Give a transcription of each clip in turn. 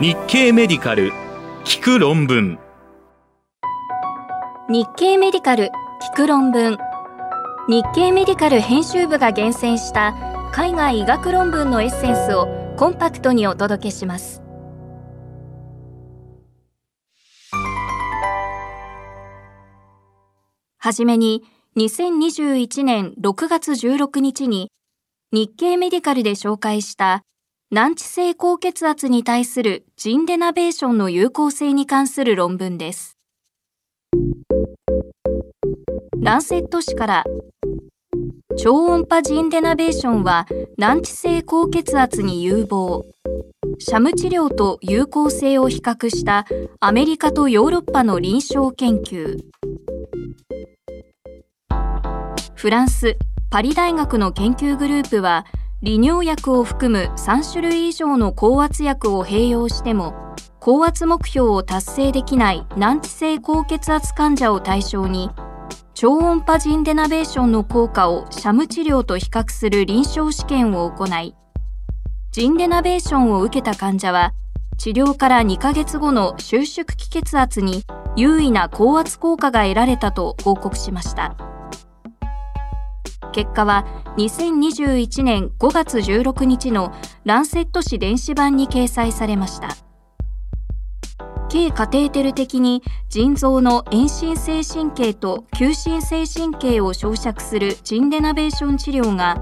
日経メディカル聞く論文。日経メディカル聞く論文。日経メディカル編集部が厳選した海外医学論文のエッセンスをコンパクトにお届けします。はじめに2021年6月16日に日経メディカルで紹介した難治性高血圧に対するジンデナベーションの有効性に関する論文です。ランセット誌から超音波ジンデナベーションは難治性高血圧に有望シャム治療と有効性を比較したアメリカとヨーロッパの臨床研究フランスパリ大学の研究グループは利尿薬を含む3種類以上の高圧薬を併用しても高圧目標を達成できない難治性高血圧患者を対象に超音波ジンデナベーションの効果をシャム治療と比較する臨床試験を行い、ジンデナベーションを受けた患者は、治療から2ヶ月後の収縮気血圧に優位な高圧効果が得られたと報告しました。結果は2021年5月16日のランセット誌電子版に掲載されました。軽カテーテル的に腎臓の遠心性神経と急心性神経を焼灼するジンデナベーション治療が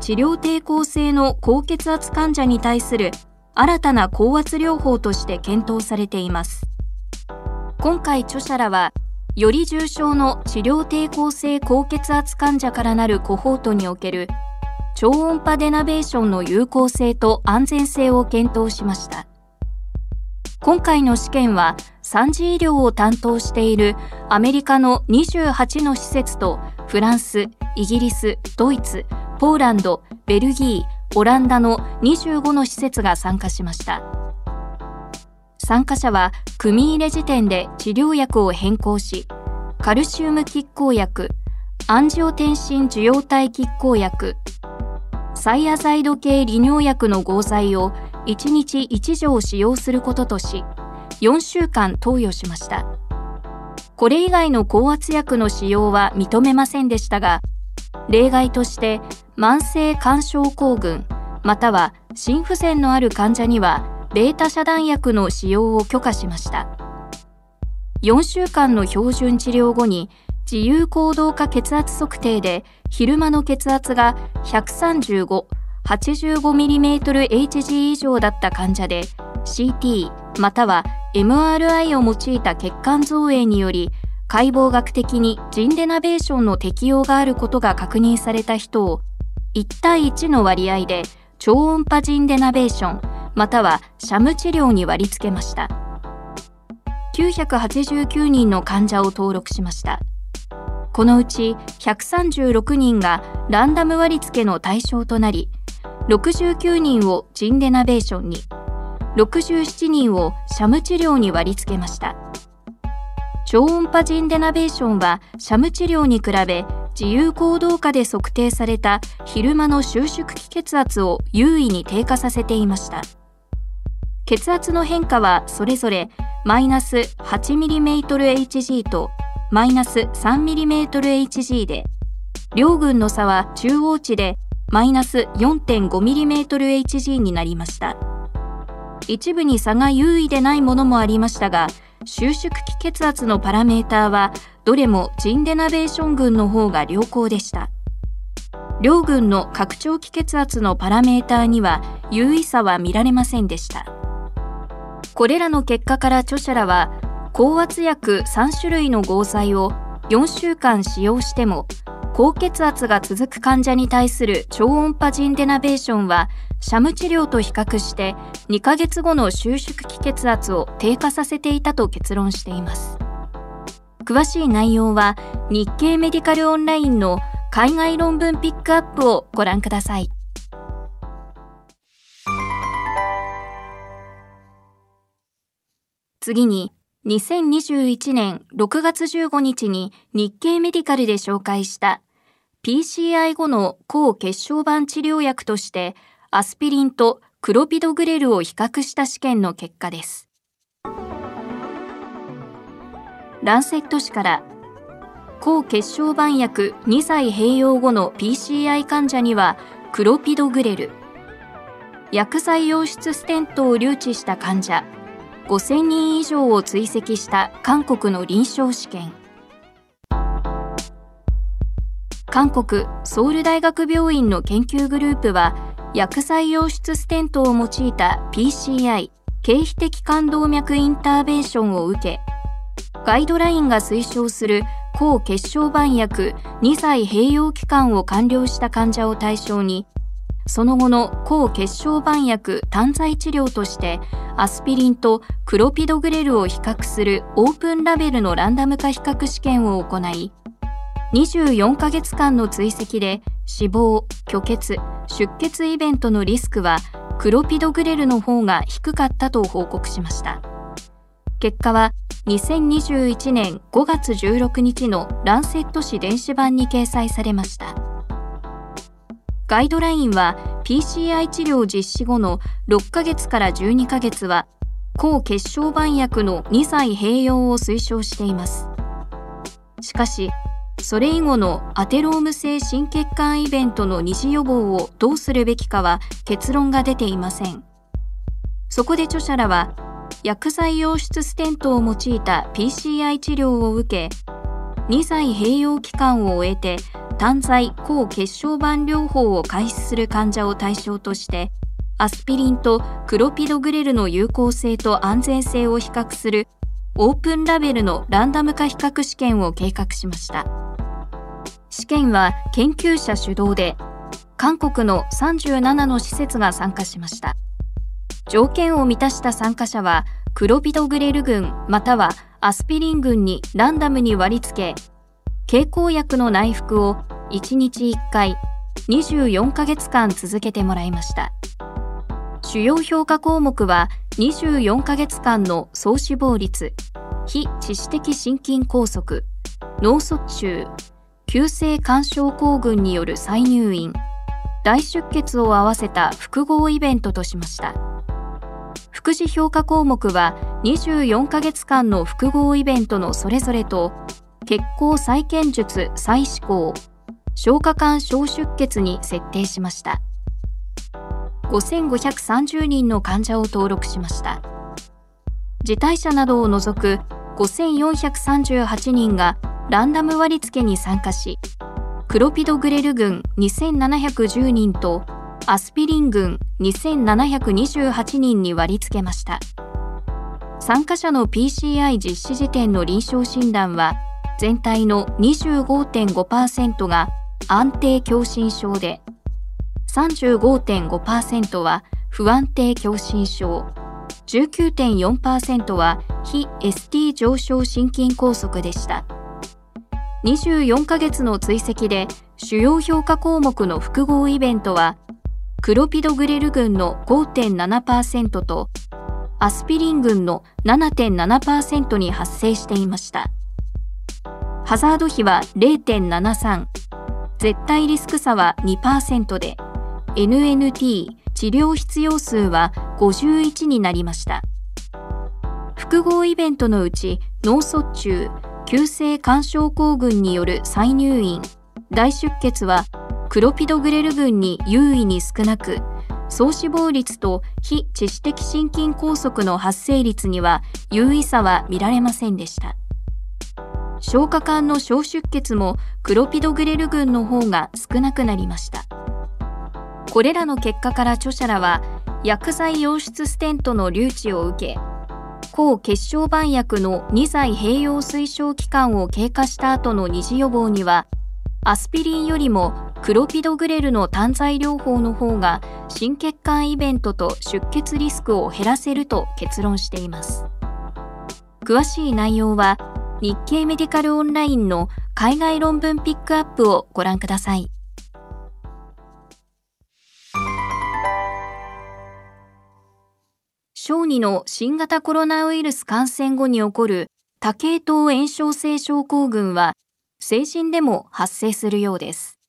治療抵抗性の高血圧患者に対する新たな高圧療法として検討されています今回著者らはより重症の治療抵抗性高血圧患者からなるコホートにおける超音波デナベーションの有効性と安全性を検討しました今回の試験は産児医療を担当しているアメリカの28の施設とフランス、イギリス、ドイツ、ポーランド、ベルギー、オランダの25の施設が参加しました。参加者は組入れ時点で治療薬を変更し、カルシウム拮抗薬、アンジオテンシン受容体拮抗薬、サイアザイド系利尿薬の合剤を1日1錠使用することとし4週間投与しました。これ以外の高圧薬の使用は認めませんでしたが例外として慢性肝症候群または心不全のある患者にはベータ遮断薬の使用を許可しました。4週間の標準治療後に自由行動化血圧測定で昼間の血圧が135 85mmHg 以上だった患者で CT または MRI を用いた血管造影により解剖学的にジンデナベーションの適用があることが確認された人を1対1の割合で超音波ジンデナベーションまたはシャム治療に割り付けました989人の患者を登録しましたこのうち136人がランダム割り付けの対象となり69人をジンデナベーションに、67人をシャム治療に割り付けました。超音波ジンデナベーションはシャム治療に比べ自由行動下で測定された昼間の収縮気血圧を優位に低下させていました。血圧の変化はそれぞれマイナス 8mmHg とマイナス 3mmHg で、両群の差は中央値でマイナス 4.5mmHg になりました。一部に差が優位でないものもありましたが、収縮気血圧のパラメーターはどれもジンデナベーション群の方が良好でした。両群の拡張気血圧のパラメーターには優位差は見られませんでした。これらの結果から著者らは、高圧薬3種類の合剤を4週間使用しても高血圧が続く患者に対する超音波ジンデナベーションはシャム治療と比較して2ヶ月後の収縮気血圧を低下させていたと結論しています。詳しい内容は日経メディカルオンラインの海外論文ピックアップをご覧ください。次に2021年6月15日に日経メディカルで紹介した PCI 後の抗血小板治療薬としてアスピリンとクロピドグレルを比較した試験の結果です。ランセット紙から抗血小板薬2歳併用後の PCI 患者にはクロピドグレル薬剤溶出ステントを留置した患者5000人以上を追跡した韓国の臨床試験。韓国ソウル大学病院の研究グループは薬剤溶出ステントを用いた PCI 経皮的冠動脈インターベーションを受けガイドラインが推奨する抗血小板薬2歳併用期間を完了した患者を対象にその後の抗血小板薬単剤治療としてアスピリンとクロピドグレルを比較するオープンラベルのランダム化比較試験を行い24ヶ月間の追跡で死亡、虚血、出血イベントのリスクはクロピドグレルの方が低かったと報告しました。結果は2021年5月16日のランセット紙電子版に掲載されました。ガイドラインは PCI 治療実施後の6ヶ月から12ヶ月は抗血小板薬の2歳併用を推奨しています。しかしそれ以後のアテローム性心血管イベントの二次予防をどうするべきかは結論が出ていません。そこで著者らは薬剤溶出ステントを用いた PCI 治療を受け2歳併用期間を終えて単剤抗血小板療法を開始する患者を対象としてアスピリンとクロピドグレルの有効性と安全性を比較するオープンラベルのランダム化比較試験を計画しました。試験は研究者主導で韓国の37の施設が参加しました。条件を満たした参加者はクロピドグレル群またはアスピリン群にランダムに割り付け経口薬の内服を1日1回24ヶ月間続けてもらいました。主要評価項目は24ヶ月間の総死亡率非致死的心筋梗塞脳卒中急性肝症候群による再入院大出血を合わせた複合イベントとしました。副次評価項目は24ヶ月間の複合イベントのそれぞれと血行再建術再施行。消化管小出血に設定しました。5530人の患者を登録しました。辞退者などを除く5438人がランダム割り付けに参加しクロピドグレル群2710人とアスピリン群2728人に割り付けました。参加者の PCI 実施時点の臨床診断は全体の25.5%が安定狭心症で35.5%は不安定狭心症19.4%は非 ST 上昇心筋梗塞でした24ヶ月の追跡で主要評価項目の複合イベントはクロピドグレル群の5.7%とアスピリン群の7.7%に発生していました。ハザード比は0.73絶対リスク差は2%で。NNT 治療必要数は51になりました。複合イベントのうち脳卒中急性肝症候群による再入院。大出血はクロピドグレル群に優位に少なく総死亡率と非致死的心筋梗塞の発生率には優位差は見られませんでした。消化管の小出血もクロピドグレル群の方が少なくなりました。これらの結果から著者らは薬剤溶出ステントの留置を受け抗血小板薬の2歳併用推奨期間を経過した後の二次予防にはアスピリンよりもクロピドグレルの単剤療法の方が心血管イベントと出血リスクを減らせると結論しています。詳しい内容は日経メディカルオンラインの海外論文ピックアップをご覧ください。小児の新型コロナウイルス感染後に起こる多系統炎症性症候群は成人でも発生するようです。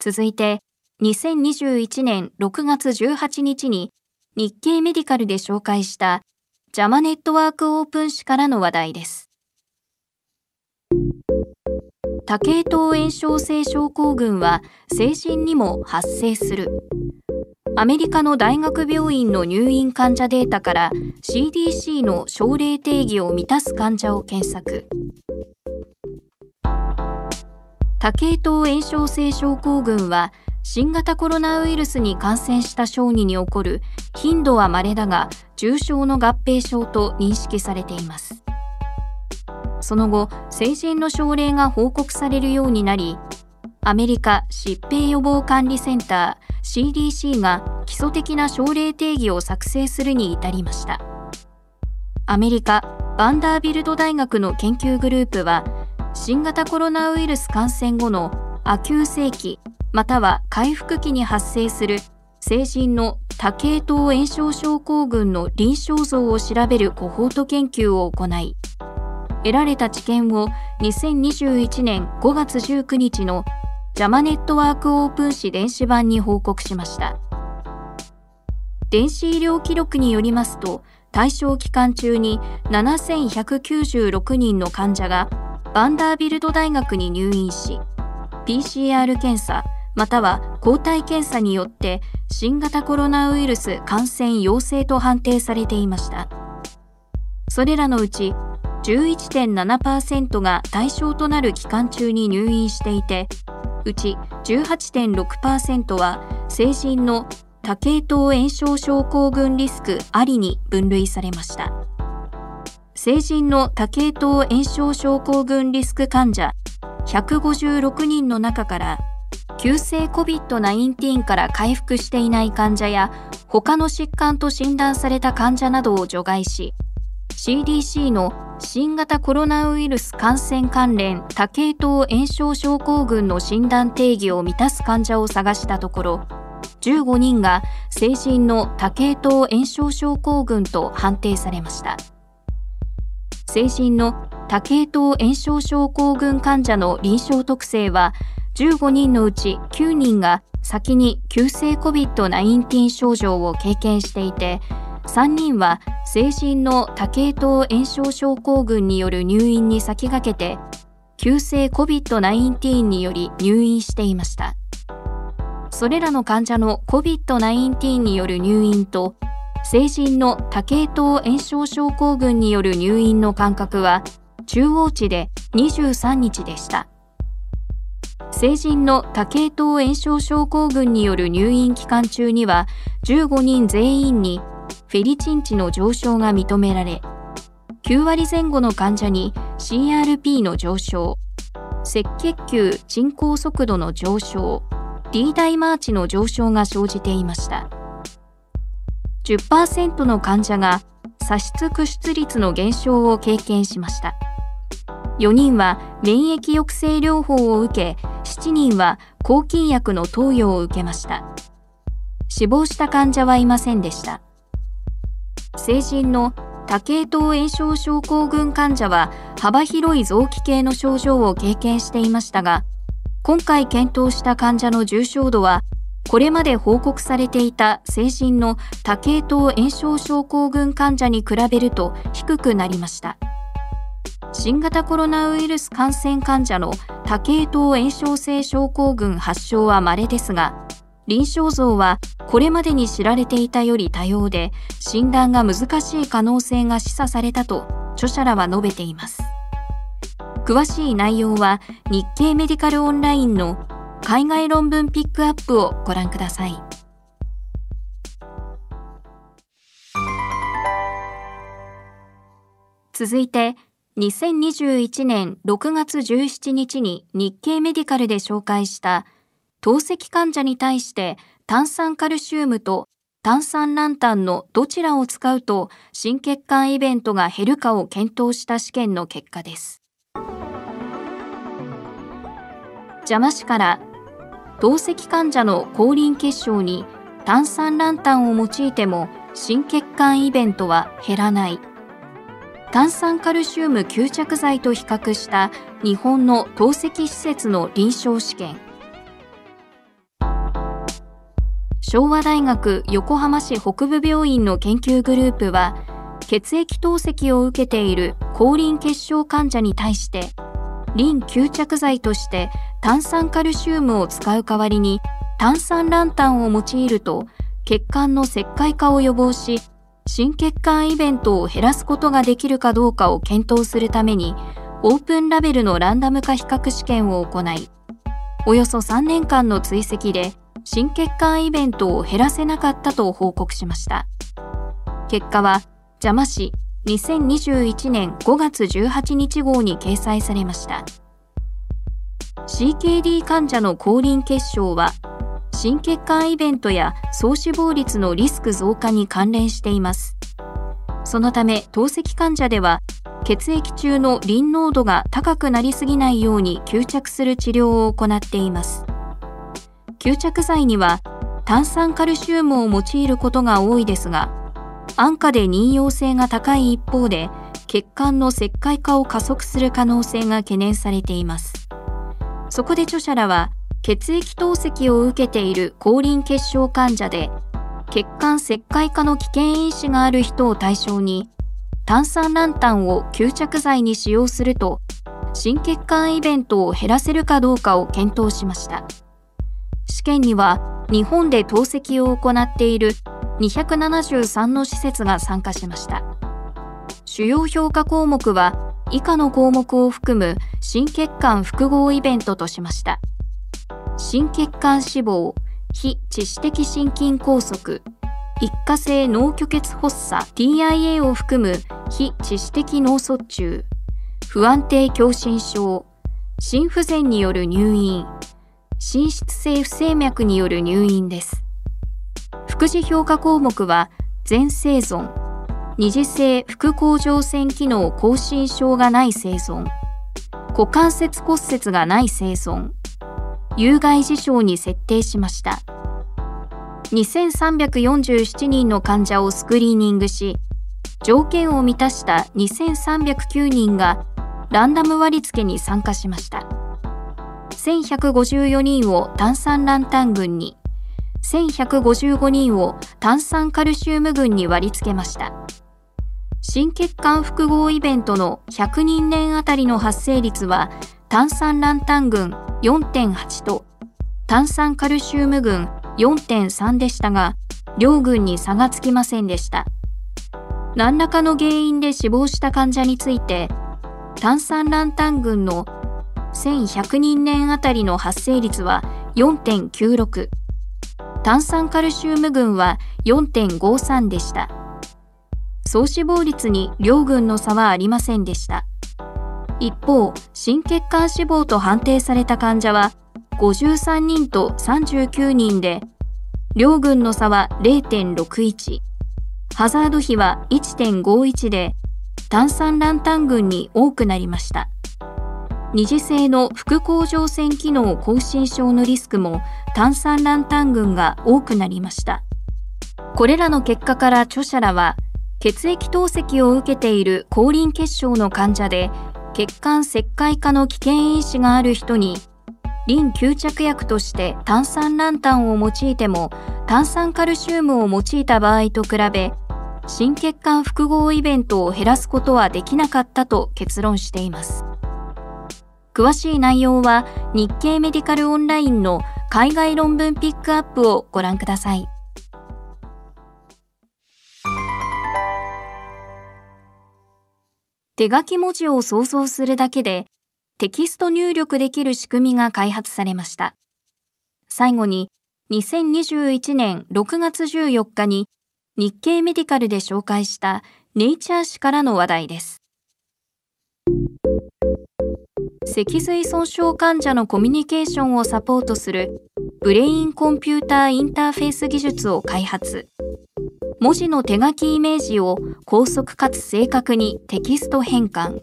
続いて、2021年6月18日に日経メディカルで紹介したジャマネットワークオープン誌からの話題です。多系統炎症性症候群は成人にも発生する。アメリカの大学病院の入院患者データから CDC の症例定義を満たす患者を検索。多系統炎症性症候群は新型コロナウイルスに感染した小児に起こる頻度は稀だが重症の合併症と認識されています。その後、成人の症例が報告されるようになり、アメリカ疾病予防管理センター CDC が基礎的な症例定義を作成するに至りました。アメリカバンダービルド大学の研究グループは新型コロナウイルス感染後の亜急性期または回復期に発生する成人の多系統炎症症候群の臨床像を調べるコホート研究を行い得られた知見を2021年5月19日のジャマネットワークオープン誌電子版に報告しました。電子医療記録によりますと対象期間中に7196人の患者がバンダービルド大学に入院し PCR 検査または抗体検査によって新型コロナウイルス感染陽性と判定されていました。それらのうち11.7%が対象となる期間中に入院していてうち18.6%は成人の多系統炎症症候群リスクありに分類されました。成人の多系統炎症症候群リスク患者156人の中から急性 COVID-19 から回復していない患者や他の疾患と診断された患者などを除外し CDC の新型コロナウイルス感染関連多系統炎症症候群の診断定義を満たす患者を探したところ15人が成人の多系統炎症症候群と判定されました。成人の多系統炎症症候群患者の臨床特性は15人のうち9人が先に急性 COVID-19 症状を経験していて3人は成人の多系統炎症症候群による入院に先駆けて急性 COVID-19 により入院していました。それらの患者の COVID-19 による入院と成人の多系統炎症症候群による入院の間隔は中央値で23日でした。成人の多系統炎症症候群による入院期間中には15人全員にフェリチン値の上昇が認められ9割前後の患者に CRP の上昇赤血球沈降速度の上昇 D ダイマーチの上昇が生じていました。10%の患者が左出屈出率の減少を経験しました。4人は免疫抑制療法を受け7人は抗菌薬の投与を受けました。死亡した患者はいませんでした。成人の多系統炎症症候群患者は幅広い臓器系の症状を経験していましたが今回検討した患者の重症度はこれまで報告されていた成人の多系統炎症症候群患者に比べると低くなりました。新型コロナウイルス感染患者の多系統炎症性症候群発症は稀ですが臨床像はこれまでに知られていたより多様で診断が難しい可能性が示唆されたと著者らは述べています。詳しい内容は日経メディカルオンラインの海外論文ピックアップをご覧ください。続いて2021年6月17日に日経メディカルで紹介した透析患者に対して炭酸カルシウムと炭酸ランタンのどちらを使うと心血管イベントが減るかを検討した試験の結果です。邪魔市から透析患者の後輪結晶に炭酸ランタンを用いても心血管イベントは減らない炭酸カルシウム吸着剤と比較した日本の透析施設の臨床試験昭和大学横浜市北部病院の研究グループは血液透析を受けている高リン血症患者に対してリン吸着剤として炭酸カルシウムを使う代わりに炭酸ランタンを用いると血管の石灰化を予防し心血管イベントを減らすことができるかどうかを検討するためにオープンラベルのランダム化比較試験を行いおよそ3年間の追跡で心血管イベントを減らせなかったと報告しました。結果は邪魔市2021年5月18日号に掲載されました。CKD 患者の高リン血症は心血管イベントや総死亡率のリスク増加に関連しています。そのため透析患者では血液中のリン濃度が高くなりすぎないように吸着する治療を行っています。吸着剤には炭酸カルシウムを用いることが多いですが安価で妊用性が高い一方で血管の石灰化を加速する可能性が懸念されています。そこで著者らは血液透析を受けている高リン血症患者で血管石灰化の危険因子がある人を対象に炭酸ランタンを吸着剤に使用すると心血管イベントを減らせるかどうかを検討しました。試験には日本で透析を行っている273の施設が参加しました。主要評価項目は以下の項目を含む心血管複合イベントとしました。心血管死亡非致死的心筋梗塞。一過性脳虚血発作 TIA を含む非致死的脳卒中。不安定狭心症。心不全による入院。心室性不整脈による入院です。副次評価項目は全生存。二次性副甲状腺機能亢進症がない生存。股関節骨折がない生存。有害事象に設定しました。2347人の患者をスクリーニングし条件を満たした2309人がランダム割り付けに参加しました。1154人を炭酸ランタン群に1155人を炭酸カルシウム群に割り付けました心血管複合イベントの100人年あたりの発生率は炭酸ランタン群4.8と炭酸カルシウム群4.3でしたが、両群に差がつきませんでした。何らかの原因で死亡した患者について、炭酸ランタン群の1100人年あたりの発生率は4.96、炭酸カルシウム群は4.53でした。総死亡率に両群の差はありませんでした。一方、心血管死亡と判定された患者は53人と39人で、両軍の差は0.61、ハザード比は1.51で、炭酸ランタン群に多くなりました。二次性の副甲状腺機能亢進症のリスクも炭酸ランタン群が多くなりました。これらの結果から著者らは、血液透析を受けている高リン血症の患者で血管石灰化の危険因子がある人にリン吸着薬として炭酸ランタンを用いても炭酸カルシウムを用いた場合と比べ心血管複合イベントを減らすことはできなかったと結論しています詳しい内容は日経メディカルオンラインの海外論文ピックアップをご覧ください手書き文字を想像するだけでテキスト入力できる仕組みが開発されました。最後に2021年6月14日に日経メディカルで紹介したネイチャー誌からの話題です。脊髄損傷患者のコミュニケーションをサポートするブレインコンピューターインターフェース技術を開発。文字の手書きイメージを高速かつ正確にテキスト変換。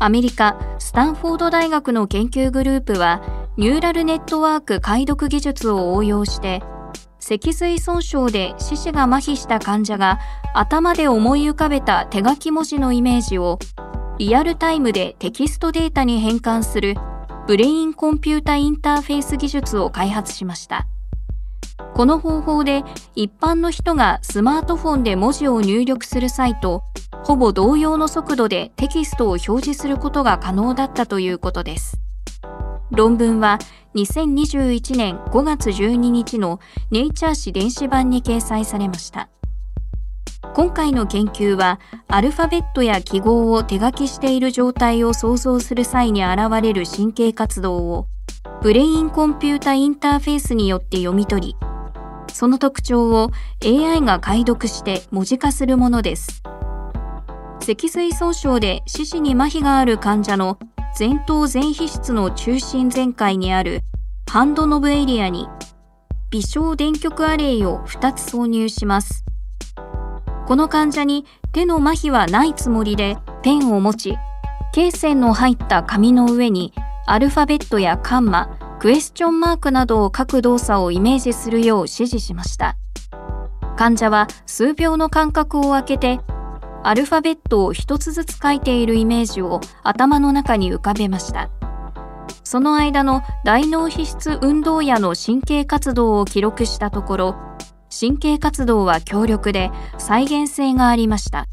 アメリカ・スタンフォード大学の研究グループは、ニューラルネットワーク解読技術を応用して、脊髄損傷で四肢が麻痺した患者が頭で思い浮かべた手書き文字のイメージをリアルタイムでテキストデータに変換するブレインコンピュータインターフェース技術を開発しました。この方法で一般の人がスマートフォンで文字を入力する際とほぼ同様の速度でテキストを表示することが可能だったということです。論文は2021年5月12日のネイチャー誌電子版に掲載されました。今回の研究はアルファベットや記号を手書きしている状態を想像する際に現れる神経活動をブレインコンピュータインターフェースによって読み取りその特徴を AI が解読して文字化するものです。脊髄損傷で四肢に麻痺がある患者の前頭前皮質の中心前回にあるハンドノブエリアに微小電極アレイを2つ挿入します。この患者に手の麻痺はないつもりでペンを持ち、罫線の入った紙の上にアルファベットやカンマ、クエスチョンマークなどを書く動作をイメージするよう指示しました。患者は数秒の間隔を空けて、アルファベットを一つずつ書いているイメージを頭の中に浮かべました。その間の大脳皮質運動野の神経活動を記録したところ、神経活動は強力で再現性がありました。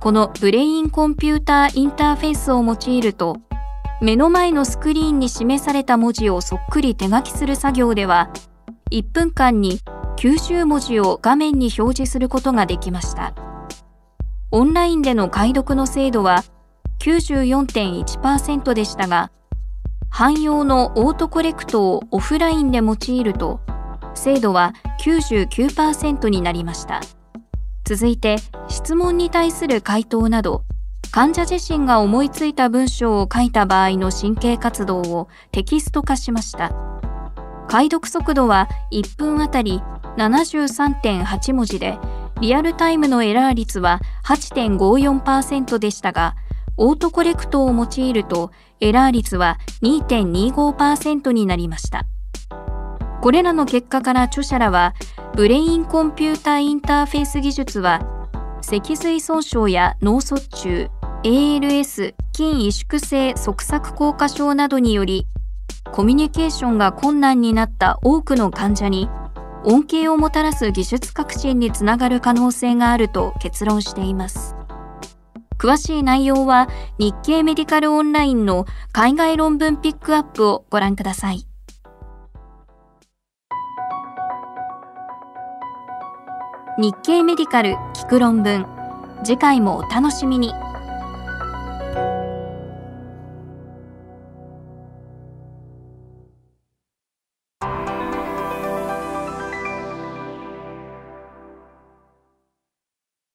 このブレインコンピューターインターフェースを用いると、目の前のスクリーンに示された文字をそっくり手書きする作業では、1分間に90文字を画面に表示することができました。オンラインでの解読の精度は94.1%でしたが、汎用のオートコレクトをオフラインで用いると精度は99%になりました続いて質問に対する回答など患者自身が思いついた文章を書いた場合の神経活動をテキスト化しました解読速度は1分あたり73.8文字でリアルタイムのエラー率は8.54%でしたがオートコレクトを用いるとエラー率は2.25%になりました。これらの結果から著者らは、ブレインコンピュータインターフェース技術は、脊髄損傷や脳卒中、ALS、筋萎縮性側索硬化症などにより、コミュニケーションが困難になった多くの患者に、恩恵をもたらす技術革新につながる可能性があると結論しています。詳しい内容は日経メディカルオンラインの海外論文ピックアップをご覧ください。日経メディカル聞く論文。次回もお楽しみに。